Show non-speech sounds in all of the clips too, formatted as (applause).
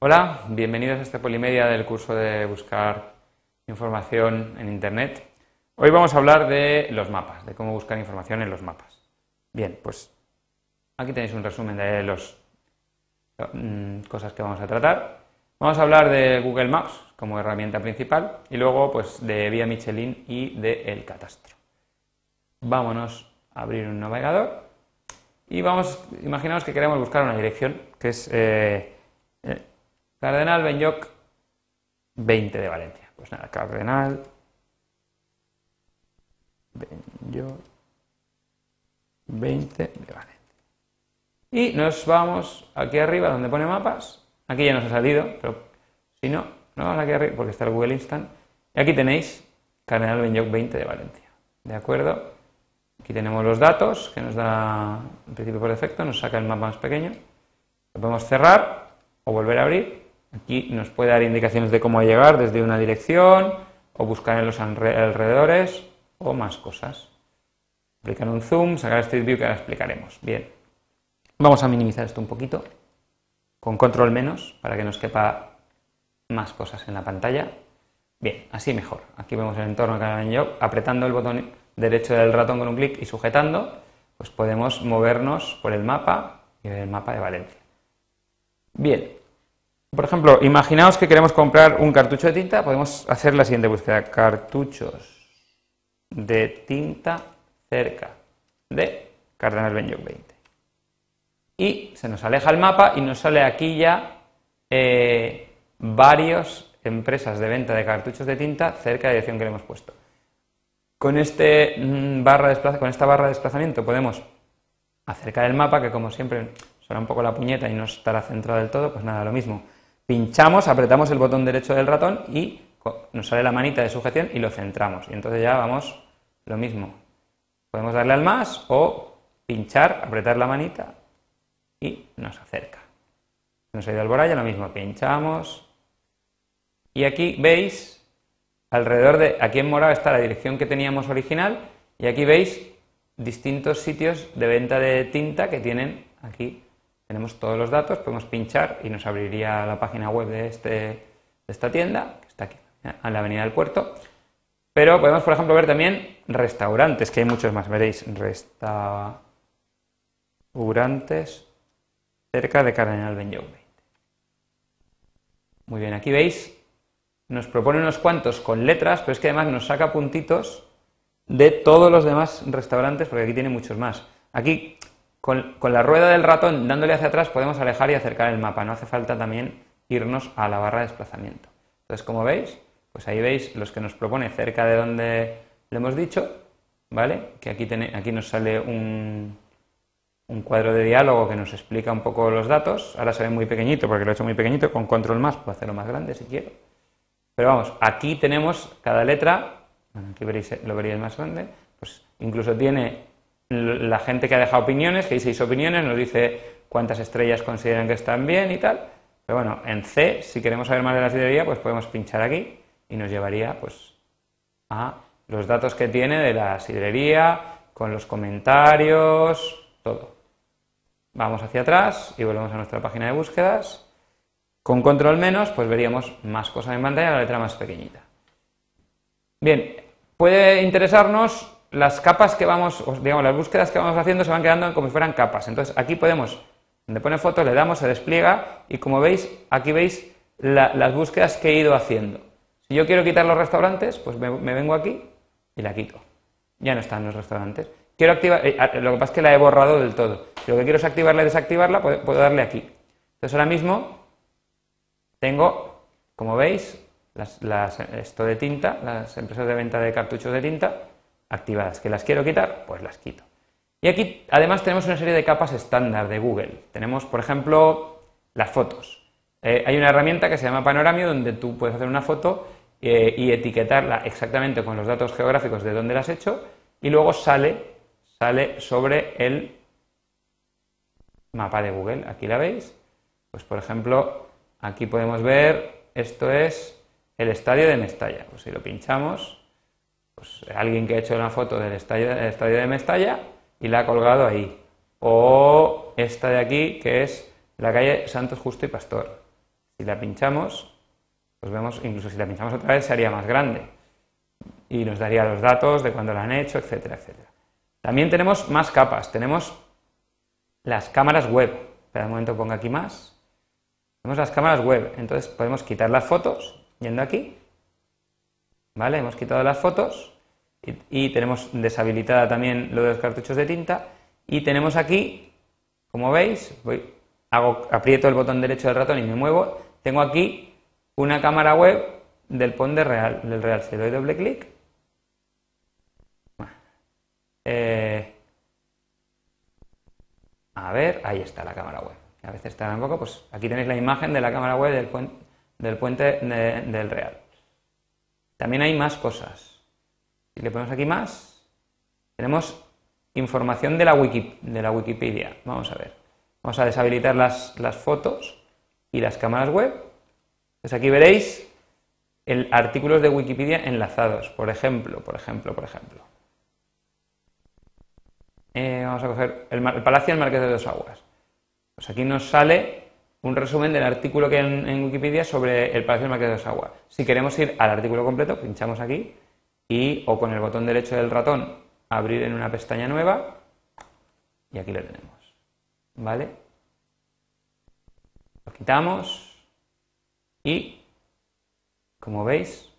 Hola, bienvenidos a este Polimedia del curso de buscar información en Internet. Hoy vamos a hablar de los mapas, de cómo buscar información en los mapas. Bien, pues aquí tenéis un resumen de las mm, cosas que vamos a tratar. Vamos a hablar de Google Maps como herramienta principal y luego pues de Vía Michelin y de El Catastro. Vámonos a abrir un navegador y vamos, imaginaos que queremos buscar una dirección que es eh, eh, Cardenal Benyoc 20 de Valencia. Pues nada, Cardenal Benyoc 20 de Valencia. Y nos vamos aquí arriba donde pone mapas. Aquí ya nos ha salido, pero si no, no vamos aquí arriba porque está el Google Instant. Y aquí tenéis Cardenal Benyoc 20 de Valencia. ¿De acuerdo? Aquí tenemos los datos que nos da, en principio por defecto, nos saca el mapa más pequeño. Lo podemos cerrar o volver a abrir. Aquí nos puede dar indicaciones de cómo llegar desde una dirección o buscar en los alrededores o más cosas. Aplicar un zoom, sacar Street View que ahora explicaremos. Bien, vamos a minimizar esto un poquito con control menos para que nos quepa más cosas en la pantalla. Bien, así mejor. Aquí vemos el entorno de Job, apretando el botón derecho del ratón con un clic y sujetando, pues podemos movernos por el mapa y ver el mapa de Valencia. Bien, por ejemplo, imaginaos que queremos comprar un cartucho de tinta, podemos hacer la siguiente búsqueda, cartuchos de tinta cerca de Cardenal Benyoc 20. Y se nos aleja el mapa y nos sale aquí ya eh, varias empresas de venta de cartuchos de tinta cerca de la dirección que le hemos puesto. Con, este, mm, barra de con esta barra de desplazamiento podemos acercar el mapa, que como siempre suena un poco la puñeta y no estará centrado del todo, pues nada, lo mismo. Pinchamos, apretamos el botón derecho del ratón y nos sale la manita de sujeción y lo centramos. Y entonces ya vamos lo mismo. Podemos darle al más o pinchar, apretar la manita y nos acerca. Nos ha ido al boralla, lo mismo, pinchamos. Y aquí veis alrededor de, aquí en morado está la dirección que teníamos original y aquí veis distintos sitios de venta de tinta que tienen aquí. Tenemos todos los datos, podemos pinchar y nos abriría la página web de, este, de esta tienda, que está aquí, en la avenida del puerto. Pero podemos, por ejemplo, ver también restaurantes, que hay muchos más, veréis, restaurantes cerca de Cardenal Benlloc Muy bien, aquí veis nos propone unos cuantos con letras, pero es que además nos saca puntitos de todos los demás restaurantes, porque aquí tiene muchos más. Aquí, con, la rueda del ratón dándole hacia atrás, podemos alejar y acercar el mapa. No hace falta también irnos a la barra de desplazamiento. Entonces, como veis, pues ahí veis los que nos propone cerca de donde le hemos dicho, ¿vale? Que aquí, aquí nos sale un, un cuadro de diálogo que nos explica un poco los datos. Ahora se ve muy pequeñito porque lo he hecho muy pequeñito. Con control más puedo hacerlo más grande si quiero. Pero vamos, aquí tenemos cada letra, aquí veréis, lo veréis más grande, pues incluso tiene la gente que ha dejado opiniones, que hay seis opiniones, nos dice cuántas estrellas consideran que están bien y tal. Pero bueno, en C, si queremos saber más de la sidrería, pues podemos pinchar aquí y nos llevaría pues a los datos que tiene de la sidrería, con los comentarios, todo. Vamos hacia atrás y volvemos a nuestra página de búsquedas. Con control menos, pues veríamos más cosas en pantalla, la letra más pequeñita. Bien, puede interesarnos las capas que vamos, digamos, las búsquedas que vamos haciendo se van quedando como si fueran capas. Entonces, aquí podemos, donde pone foto, le damos, se despliega y como veis, aquí veis las búsquedas que he ido haciendo. Si yo quiero quitar los restaurantes, pues me, vengo aquí y la quito. Ya no están los restaurantes. Quiero activar, eh, lo que pasa es que la he borrado del todo. Si lo que quiero es activarla y desactivarla, puedo darle aquí. Entonces ahora mismo tengo, como veis, las, esto de tinta, las empresas de venta de cartuchos de tinta activadas. ¿Que las quiero quitar? Pues las quito. Y aquí además tenemos una serie de capas estándar de Google. Tenemos, por ejemplo, las fotos. Eh, hay una herramienta que se llama Panoramio donde tú puedes hacer una foto eh, y etiquetarla exactamente con los datos geográficos de dónde la has hecho y luego sale, sale sobre el mapa de Google. Aquí la veis. Pues por ejemplo, Aquí podemos ver, esto es el estadio de Mestalla. Pues si lo pinchamos, pues alguien que ha hecho una foto del estadio, de Mestalla y la ha colgado ahí. O esta de aquí, que es la calle Santos Justo y Pastor. Si la pinchamos, pues vemos, incluso si la pinchamos otra vez, sería más grande. Y nos daría los datos de cuándo la han hecho, etcétera, etcétera. También tenemos más capas. Tenemos las cámaras web. Espera un momento, pongo aquí más. Tenemos las cámaras web. Entonces podemos quitar las fotos yendo aquí. ¿Vale? Hemos quitado las fotos y, tenemos deshabilitada también lo de los cartuchos de tinta. Y tenemos aquí, como veis, hago, aprieto el botón derecho del ratón y me muevo. Tengo aquí una cámara web del Pond Real, del Real. Si doy doble clic, eh, a ver, ahí está la cámara web. A veces está un poco, pues aquí tenéis la imagen de la cámara web del, puente, del puente del Real. También hay más cosas. Si le ponemos aquí más, tenemos información de la, Wiki, de la Wikipedia. Vamos a ver. Vamos a deshabilitar las, las fotos y las cámaras web. Pues aquí veréis el, artículos de Wikipedia enlazados. Por ejemplo, por ejemplo, por ejemplo. Eh, vamos a coger el, Palacio del Marqués de Dos Aguas. Pues aquí nos sale un resumen del artículo que hay en, Wikipedia sobre el Palacio del Marqués de. Si queremos ir al artículo completo, pinchamos aquí y o con el botón derecho del ratón abrir en una pestaña nueva y aquí lo tenemos. ¿Vale? Lo quitamos y, como veis,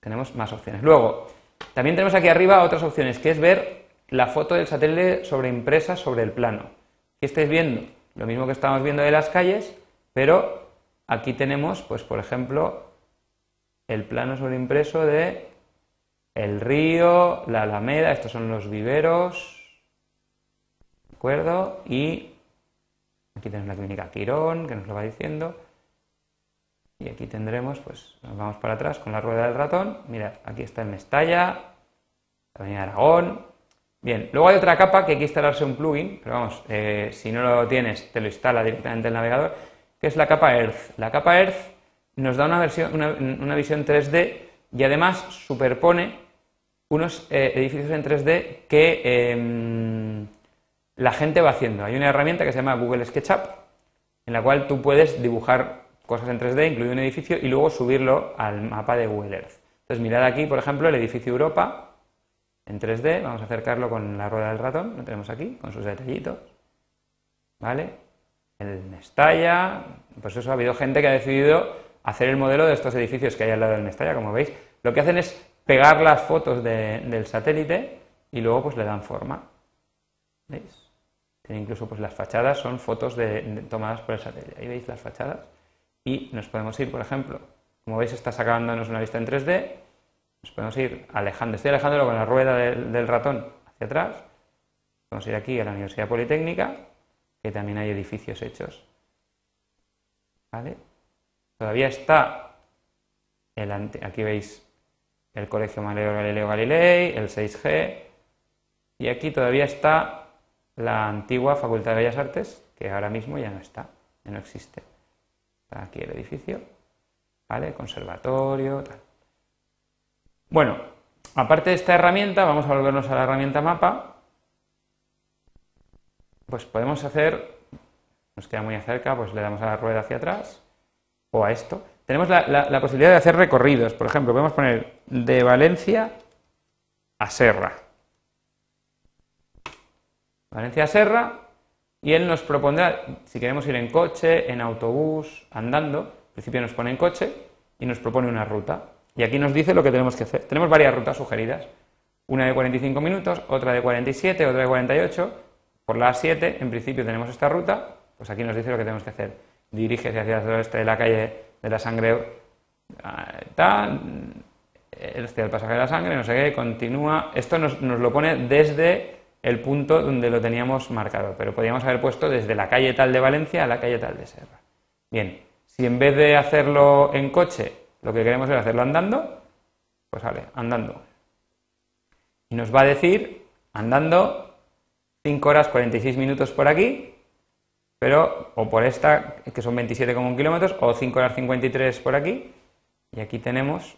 tenemos más opciones. Luego, también tenemos aquí arriba otras opciones, que es ver la foto del satélite sobreimpresa sobre el plano. Aquí estáis viendo lo mismo que estamos viendo de las calles, pero aquí tenemos, pues por ejemplo, el plano sobreimpreso de el río, la alameda, estos son los viveros, ¿de acuerdo? Y aquí tenemos la clínica Quirón, que nos lo va diciendo. Y aquí tendremos, pues nos vamos para atrás con la rueda del ratón. Mirad, aquí está el Mestalla, la Avenida Aragón, Bien, luego hay otra capa que hay que instalarse un plugin, pero vamos, eh, si no lo tienes, te lo instala directamente el navegador, que es la capa Earth. La capa Earth nos da una, versión, una, visión 3D y además superpone unos eh, edificios en 3D que em, la gente va haciendo. Hay una herramienta que se llama Google SketchUp, en la cual tú puedes dibujar cosas en 3D, incluido un edificio, y luego subirlo al mapa de Google Earth. Entonces, mirad aquí, por ejemplo, el edificio Europa, en 3D, vamos a acercarlo con la rueda del ratón, lo tenemos aquí, con sus detallitos, ¿vale? El Mestalla, pues eso ha habido gente que ha decidido hacer el modelo de estos edificios que hay al lado del Mestalla, como veis. Lo que hacen es pegar las fotos del satélite y luego pues le dan forma, ¿veis? Incluso pues las fachadas son fotos tomadas por el satélite, ahí veis las fachadas y nos podemos ir, por ejemplo, como veis está sacándonos una vista en 3D, nos podemos ir alejando, estoy alejándolo con la rueda del, ratón hacia atrás. Podemos ir aquí a la Universidad Politécnica, que también hay edificios hechos. ¿Vale? Todavía está el aquí veis el Colegio Galileo Galileo Galilei, el 6G, y aquí todavía está la antigua Facultad de Bellas Artes, que ahora mismo ya no está, ya no existe. Está aquí el edificio, ¿vale? Conservatorio, tal. Bueno, aparte de esta herramienta, vamos a volvernos a la herramienta mapa. Pues podemos hacer, nos queda muy cerca, pues le damos a la rueda hacia atrás o a esto. Tenemos la, posibilidad de hacer recorridos. Por ejemplo, podemos poner de Valencia a Serra. Valencia a Serra y él nos propondrá si queremos ir en coche, en autobús, andando. Al principio nos pone en coche y nos propone una ruta. Y aquí nos dice lo que tenemos que hacer. Tenemos varias rutas sugeridas. Una de 45 minutos, otra de 47, otra de 48. Por la A7, en principio tenemos esta ruta, pues aquí nos dice lo que tenemos que hacer. Dirígese hacia el oeste de la calle de la sangre, tal, el este del pasaje de la sangre, no sé qué, continúa. Esto nos, nos lo pone desde el punto donde lo teníamos marcado, pero podríamos haber puesto desde la calle tal de Valencia a la calle tal de Serra. Bien, si en vez de hacerlo en coche lo que queremos es hacerlo andando, pues vale, andando. Y nos va a decir, andando, 5 horas 46 minutos por aquí, pero, o por esta, que son 27,1 kilómetros, o 5 horas 53 por aquí, y aquí tenemos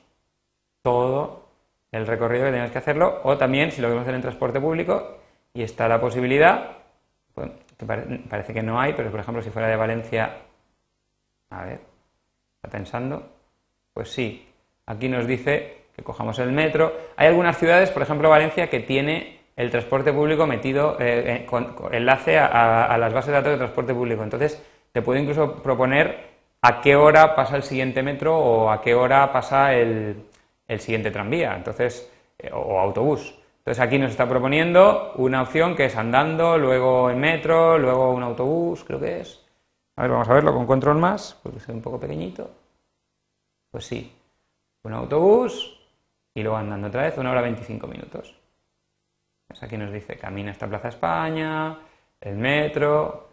todo el recorrido que tenemos que hacerlo, o también si lo queremos hacer en transporte público, y está la posibilidad, pues, que parece que no hay, pero por ejemplo si fuera de Valencia, a ver, está pensando, pues sí, aquí nos dice que cojamos el metro. Hay algunas ciudades, por ejemplo Valencia, que tiene el transporte público metido, eh, eh, con, enlace a, las bases de datos de transporte público. Entonces, te puedo incluso proponer a qué hora pasa el siguiente metro o a qué hora pasa el, siguiente tranvía, entonces, eh, o autobús. Entonces aquí nos está proponiendo una opción que es andando, luego en metro, luego un autobús, creo que es. A ver, vamos a verlo con control más, porque es un poco pequeñito. Pues sí, un autobús y luego andando otra vez, una hora 25 minutos. Aquí nos dice camina hasta Plaza España, el metro,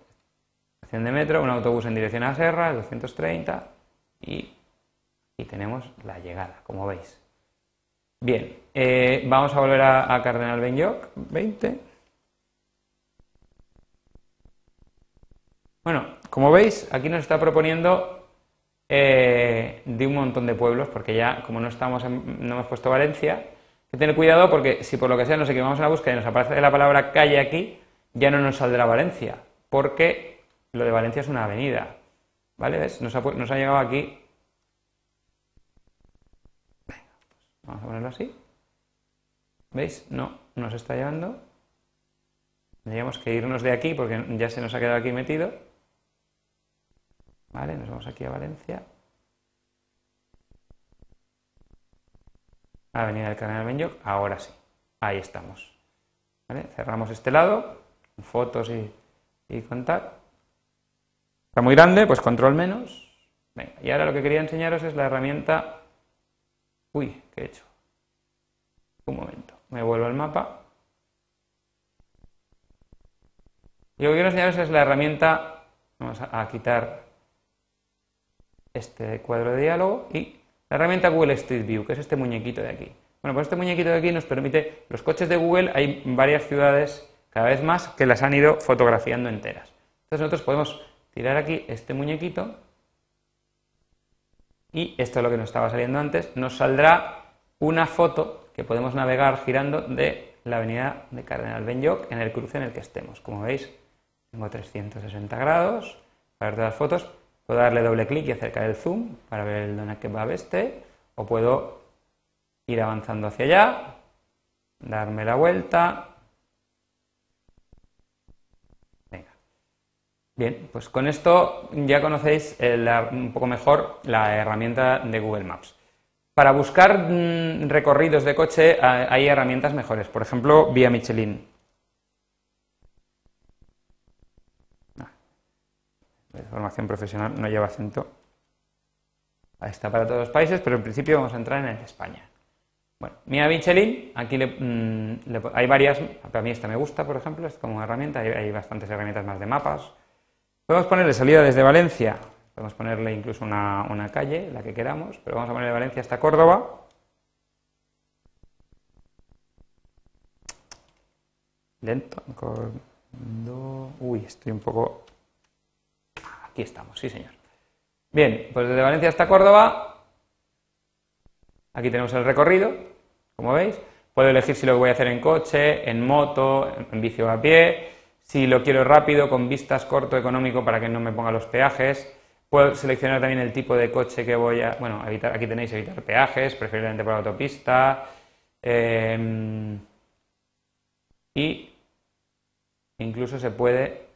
estación de metro, un autobús en dirección a Serra, el 230 y aquí tenemos la llegada, como veis. Bien, eh, vamos a volver a, Cardenal Benyoc, 20. Bueno, como veis, aquí nos está proponiendo eh, de un montón de pueblos, porque ya, como no estamos no hemos puesto Valencia, hay que tener cuidado porque si por lo que sea nos equivocamos en la búsqueda y nos aparece la palabra calle aquí, ya no nos saldrá Valencia, porque lo de Valencia es una avenida. ¿Vale? ¿Ves? Nos ha, nos llegado aquí Vamos a ponerlo así. ¿Veis? No, nos está llevando. Tendríamos que irnos de aquí porque ya se nos ha quedado aquí metido. Vale, nos vamos aquí a Valencia. Avenida del Canal Benyoc, ahora sí. Ahí estamos. Cerramos este lado, fotos y, contar. Está muy grande, pues control menos. y ahora lo que quería enseñaros es la herramienta Uy, ¿qué he hecho? Un momento, me vuelvo al mapa. Y lo que quiero enseñaros es la herramienta, vamos a, quitar este cuadro de diálogo y la herramienta Google Street View, que es este muñequito de aquí. Bueno, pues este muñequito de aquí nos permite, los coches de Google, hay varias ciudades cada vez más que las han ido fotografiando enteras. Entonces nosotros podemos tirar aquí este muñequito y esto es lo que nos estaba saliendo antes, nos saldrá una foto que podemos navegar girando de la avenida de Cardenal Benyoc en el cruce en el que estemos. Como veis, tengo 360 grados para ver todas las fotos. Puedo darle doble clic y acercar el zoom para ver el donut a este, o puedo ir avanzando hacia allá, darme la vuelta, Bien, pues con esto ya conocéis un poco mejor la herramienta de Google Maps. Para buscar mm, recorridos de coche hay herramientas mejores, por ejemplo, Vía Michelin. Formación profesional no lleva acento. Está para todos los países, pero en principio vamos a entrar en el de España. Bueno, Vía Michelin, aquí mm, hay varias, a mí esta me gusta, por ejemplo, es como herramienta, hay bastantes herramientas más de mapas, Podemos ponerle salida desde Valencia, podemos ponerle incluso una, calle, la que queramos, pero vamos a ponerle Valencia hasta Córdoba. Lento. Uy, estoy un poco... Aquí estamos, sí señor. Bien, pues desde Valencia hasta Córdoba, aquí tenemos el recorrido, como veis. Puedo elegir si lo voy a hacer en coche, en moto, en bici o a pie, si lo quiero rápido, con vistas corto, económico, para que no me ponga los peajes. Puedo seleccionar también el tipo de coche que voy a... Bueno, aquí tenéis evitar peajes, preferiblemente por autopista. Em, y incluso se puede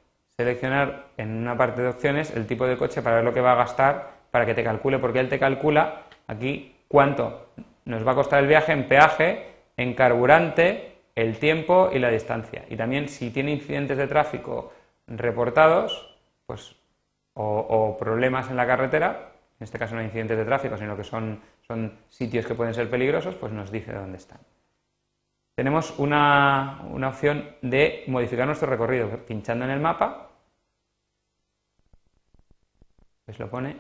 seleccionar en una parte de opciones el tipo de coche para ver lo que va a gastar, para que te calcule, porque él te calcula aquí cuánto nos va a costar el viaje en peaje, en carburante el tiempo y la distancia. Y también si tiene incidentes de tráfico reportados, pues, o, problemas en la carretera, en este caso no incidentes de tráfico, sino que son, son sitios que pueden ser peligrosos, pues nos dice dónde están. Tenemos una, una opción de modificar nuestro recorrido, pinchando en el mapa, pues lo pone,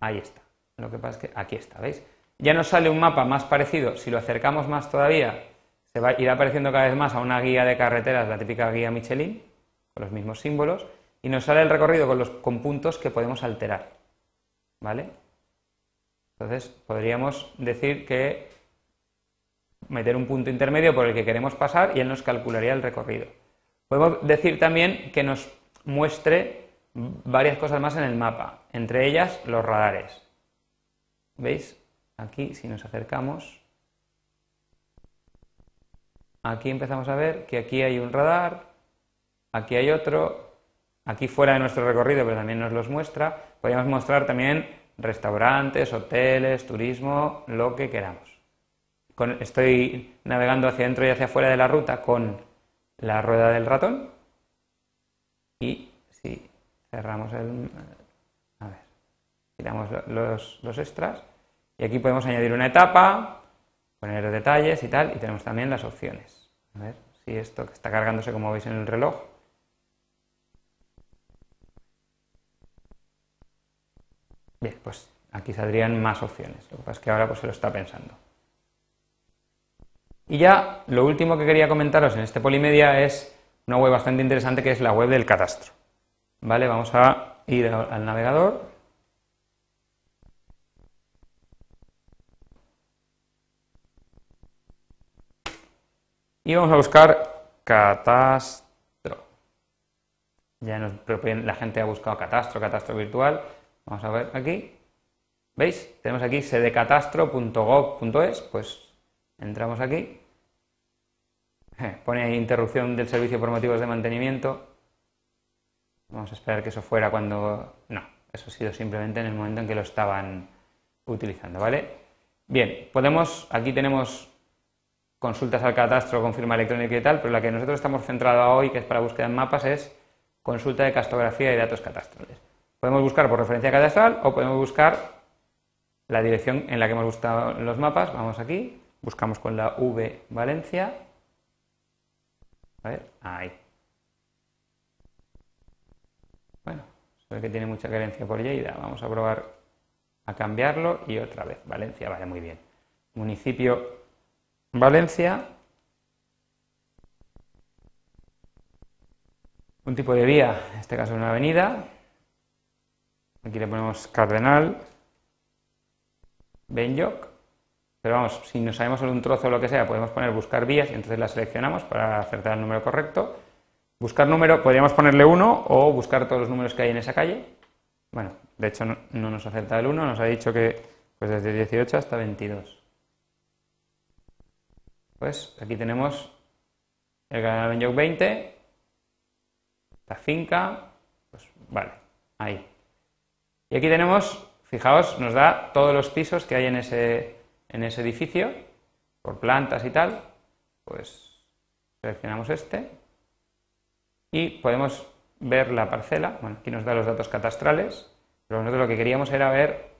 ahí está. Lo que pasa es que aquí está, ¿veis? Ya nos sale un mapa más parecido, si lo acercamos más todavía, se va a ir apareciendo cada vez más a una guía de carreteras, la típica guía Michelin, con los mismos símbolos, y nos sale el recorrido con los con puntos que podemos alterar. ¿Vale? Entonces, podríamos decir que meter un punto intermedio por el que queremos pasar y él nos calcularía el recorrido. Podemos decir también que nos muestre varias cosas más en el mapa, entre ellas los radares. ¿Veis? Aquí, si nos acercamos, aquí empezamos a ver que aquí hay un radar, aquí hay otro, aquí fuera de nuestro recorrido, pero también nos los muestra. Podríamos mostrar también restaurantes, hoteles, turismo, lo que queramos. estoy navegando hacia adentro y hacia afuera de la ruta con la rueda del ratón y cerramos el... A ver, tiramos los, los extras y aquí podemos añadir una etapa, poner detalles y tal, y tenemos también las opciones. A ver si esto que está cargándose como veis en el reloj. Bien, pues aquí saldrían más opciones. Lo que pasa es que ahora pues se lo está pensando. Y ya lo último que quería comentaros en este Polimedia es una web bastante interesante que es la web del catastro. ¿Vale? Vamos a ir al navegador. Y vamos a buscar catastro. Ya nos, la gente ha buscado catastro, catastro virtual. Vamos a ver aquí. ¿Veis? Tenemos aquí sedecatastro.gov.es. Pues entramos aquí. (laughs) Pone interrupción del servicio por motivos de mantenimiento. Vamos a esperar que eso fuera cuando... No, eso ha sido simplemente en el momento en que lo estaban utilizando, ¿vale? Bien, podemos... Aquí tenemos consultas al catastro con firma electrónica y tal, pero la que nosotros estamos centrados hoy, que es para búsqueda en mapas, es consulta de cartografía y datos catastrales. Podemos buscar por referencia cadastral o podemos buscar la dirección en la que hemos buscado los mapas. Vamos aquí, buscamos con la V Valencia. A ver, ahí. Bueno, se ve que tiene mucha carencia por Lleida. Vamos a probar a cambiarlo y otra vez. Valencia, vale, muy bien. Municipio Valencia. Un tipo de vía, en este caso una avenida. Aquí le ponemos Cardenal, Benyoc. Pero vamos, si no sabemos solo un trozo o lo que sea, podemos poner buscar vías y entonces la seleccionamos para acertar el número correcto. Buscar número, podríamos ponerle 1 o buscar todos los números que hay en esa calle. Bueno, de hecho no, nos acerta el 1, nos ha dicho que pues desde 18 hasta 22. Pues aquí tenemos el canal Benyoc 20, la finca, pues vale, ahí. Y aquí tenemos, fijaos, nos da todos los pisos que hay en ese, en ese edificio, por plantas y tal, pues seleccionamos este y podemos ver la parcela, bueno, aquí nos da los datos catastrales, pero nosotros lo que queríamos era ver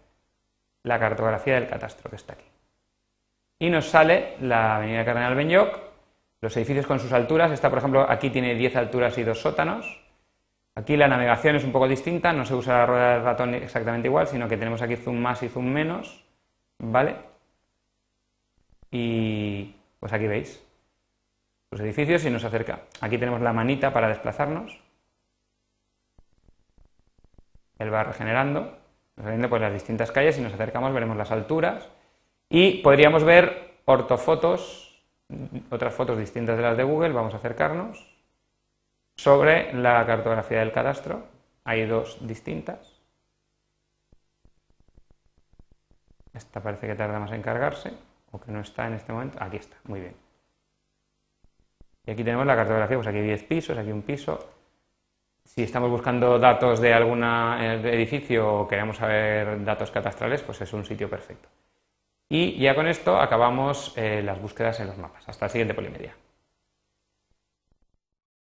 la cartografía del catastro que está aquí. Y nos sale la avenida Cardenal Benyoc, los edificios con sus alturas, esta por ejemplo aquí tiene 10 alturas y dos sótanos, aquí la navegación es un poco distinta, no se usa la rueda del ratón exactamente igual, sino que tenemos aquí zoom más y zoom menos, ¿vale? Y pues aquí veis, los edificios y nos acerca. Aquí tenemos la manita para desplazarnos. Él va regenerando, nos pues las distintas calles y nos acercamos, veremos las alturas y podríamos ver ortofotos, otras fotos distintas de las de Google, vamos a acercarnos, sobre la cartografía del cadastro. Hay dos distintas. Esta parece que tarda más en cargarse, o que no está en este momento. Aquí está, muy bien. Y aquí tenemos la cartografía, pues aquí hay 10 pisos, aquí un piso. Si estamos buscando datos de algún edificio o queremos saber datos catastrales, pues es un sitio perfecto. Y ya con esto acabamos eh, las búsquedas en los mapas. Hasta el siguiente Polimedia.